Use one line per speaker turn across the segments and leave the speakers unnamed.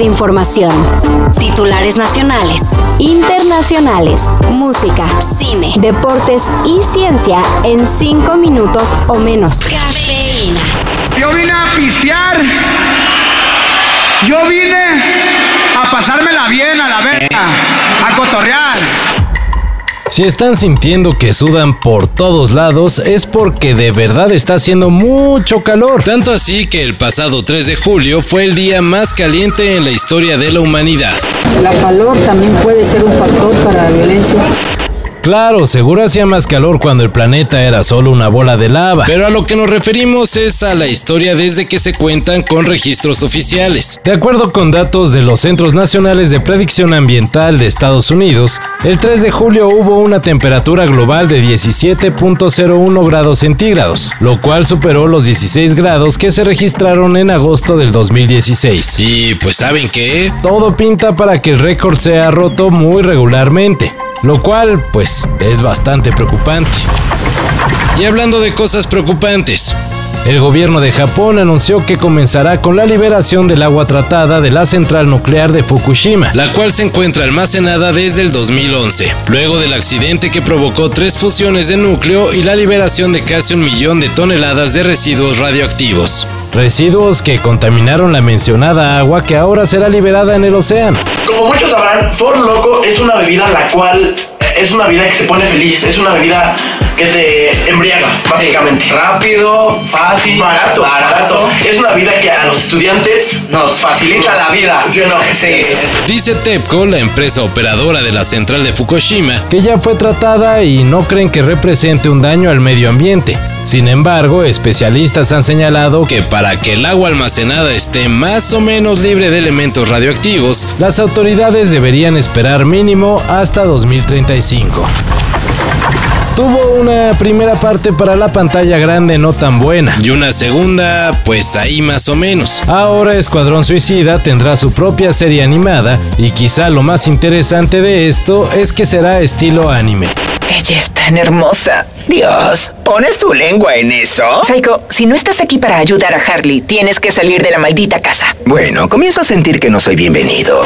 De información. Titulares nacionales, internacionales, música, cine, deportes y ciencia en 5 minutos o menos. Cafeína.
Yo vine a pistear. Yo vine a pasármela bien a la verga, a cotorrear.
Si están sintiendo que sudan por todos lados es porque de verdad está haciendo mucho calor. Tanto así que el pasado 3 de julio fue el día más caliente en la historia de la humanidad.
La calor también puede ser un factor para la violencia.
Claro, seguro hacía más calor cuando el planeta era solo una bola de lava, pero a lo que nos referimos es a la historia desde que se cuentan con registros oficiales. De acuerdo con datos de los Centros Nacionales de Predicción Ambiental de Estados Unidos, el 3 de julio hubo una temperatura global de 17.01 grados centígrados, lo cual superó los 16 grados que se registraron en agosto del 2016. Y pues saben qué, todo pinta para que el récord sea roto muy regularmente lo cual pues es bastante preocupante. Y hablando de cosas preocupantes, el gobierno de Japón anunció que comenzará con la liberación del agua tratada de la central nuclear de Fukushima, la cual se encuentra almacenada desde el 2011, luego del accidente que provocó tres fusiones de núcleo y la liberación de casi un millón de toneladas de residuos radioactivos. Residuos que contaminaron la mencionada agua que ahora será liberada en el océano.
Como muchos sabrán, Ford Loco es una bebida la cual es una bebida que te pone feliz, es una bebida que te embriaga, básicamente.
Rápido, fácil,
barato, barato. Es una vida que a los estudiantes
nos facilita la vida.
¿Sí o no?
Sí.
Dice TEPCO, la empresa operadora de la central de Fukushima, que ya fue tratada y no creen que represente un daño al medio ambiente. Sin embargo, especialistas han señalado que para que el agua almacenada esté más o menos libre de elementos radioactivos, las autoridades deberían esperar mínimo hasta 2035. Tuvo una primera parte para la pantalla grande no tan buena y una segunda pues ahí más o menos. Ahora Escuadrón Suicida tendrá su propia serie animada y quizá lo más interesante de esto es que será estilo anime.
Ella es tan hermosa.
Dios, ¿pones tu lengua en eso?
Psycho, si no estás aquí para ayudar a Harley, tienes que salir de la maldita casa.
Bueno, comienzo a sentir que no soy bienvenido.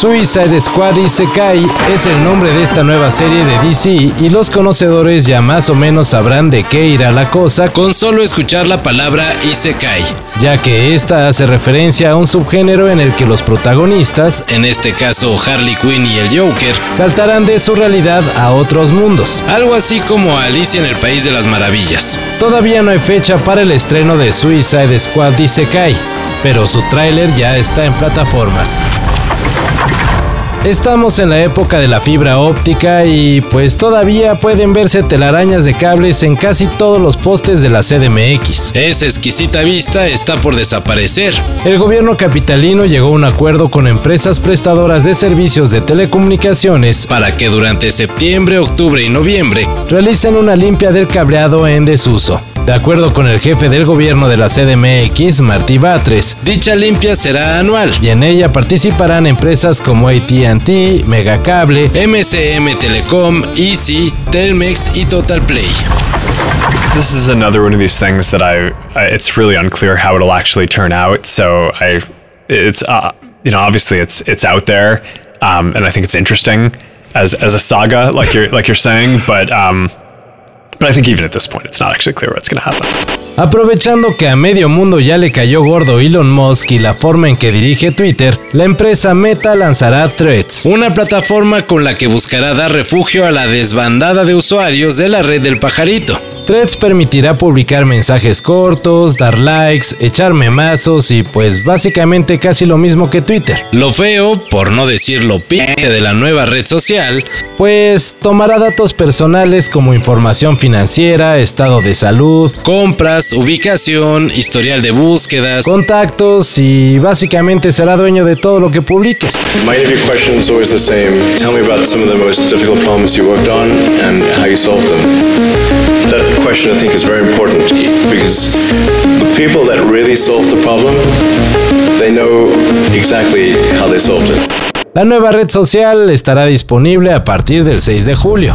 Suicide Squad Isekai es el nombre de esta nueva serie de DC y los conocedores ya más o menos sabrán de qué irá la cosa con solo escuchar la palabra Isekai, ya que esta hace referencia a un subgénero en el que los protagonistas, en este caso Harley Quinn y el Joker, saltarán de su realidad a otros mundos, algo así como Alicia en el País de las Maravillas. Todavía no hay fecha para el estreno de Suicide Squad Isekai, pero su tráiler ya está en plataformas. Estamos en la época de la fibra óptica y pues todavía pueden verse telarañas de cables en casi todos los postes de la CDMX. Esa exquisita vista está por desaparecer. El gobierno capitalino llegó a un acuerdo con empresas prestadoras de servicios de telecomunicaciones para que durante septiembre, octubre y noviembre realicen una limpia del cableado en desuso. De acuerdo con el jefe del gobierno de la CDMX, Martí Batres, dicha limpia será anual y en ella participarán empresas como AT&T, Megacable, MCM Telecom, Easy, Telmex y Total Play.
This is another one of these things that I, it's really unclear how it'll actually turn out. So I, it's uh, you know obviously it's it's out there, um, and I think it's interesting as as a saga like you're like you're saying, but um, but I think even at this point it's not actually clear what's going to happen.
Aprovechando que a medio mundo ya le cayó gordo Elon Musk y la forma en que dirige Twitter, la empresa Meta lanzará Threads, una plataforma con la que buscará dar refugio a la desbandada de usuarios de la red del pajarito. Threads permitirá publicar mensajes cortos, dar likes, echar memazos y pues básicamente casi lo mismo que Twitter. Lo feo, por no decir lo pinte de la nueva red social, pues tomará datos personales como información financiera, estado de salud, compras, ubicación, historial de búsquedas, contactos y básicamente será dueño de todo lo que publiques.
My interview question is always the same. Tell me about some of the most difficult problems you worked on and how you solved them. That question I think is very important because the people that really solve the problem, they know exactly how they solved it.
La nueva red social estará disponible a partir del 6 de julio.